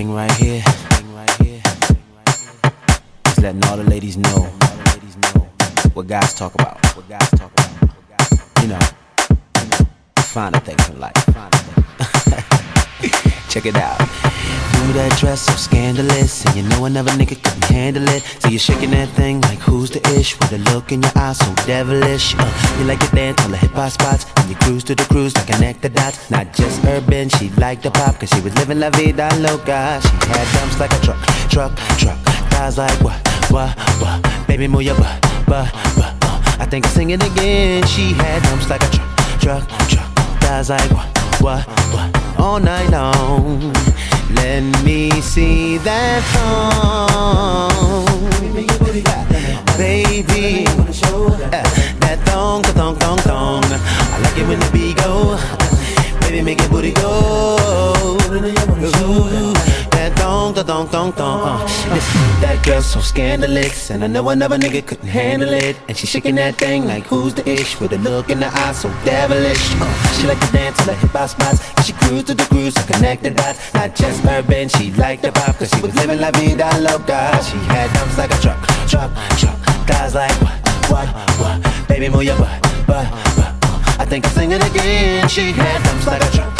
thing right here, is letting all the ladies know what guys talk about. What guys talk about. You know, you know, finer things in life. Check it out. Do that dress so scandalous, and you know another nigga couldn't handle it. So you're shaking that thing like who's the ish with a look in your eyes so devilish. Uh, you like to dance on the hip hop spots, and you cruise to the cruise like connect the dots. Not just urban, she liked the pop, cause she was living la vida loca. She had dumps like a truck, truck, truck. Guys like what, what, what? Baby, move your butt, butt, butt. Uh, I think I'm singing again. She had dumps like a truck, truck, truck. Guys like what, what, what? All night long. That thong, baby. That thong, thong, thong, thong. I like it when the beat go. Baby, make it booty go. Thong, thong, thong, thong. Uh, that girl so scandalous, and I know another nigga couldn't handle it. And she shaking that thing like who's the ish with a look in the eye so devilish. Uh, she like to dance on the hip hop spots, and she cruise to the cruise to connect the dots. Not just urban, she liked the pop, cause she was living la vida loca. She had dumps like a truck, truck, truck. Guys like what, what, what? Baby, move your butt, butt, butt. I think I'm singing again. She had dumps like a truck.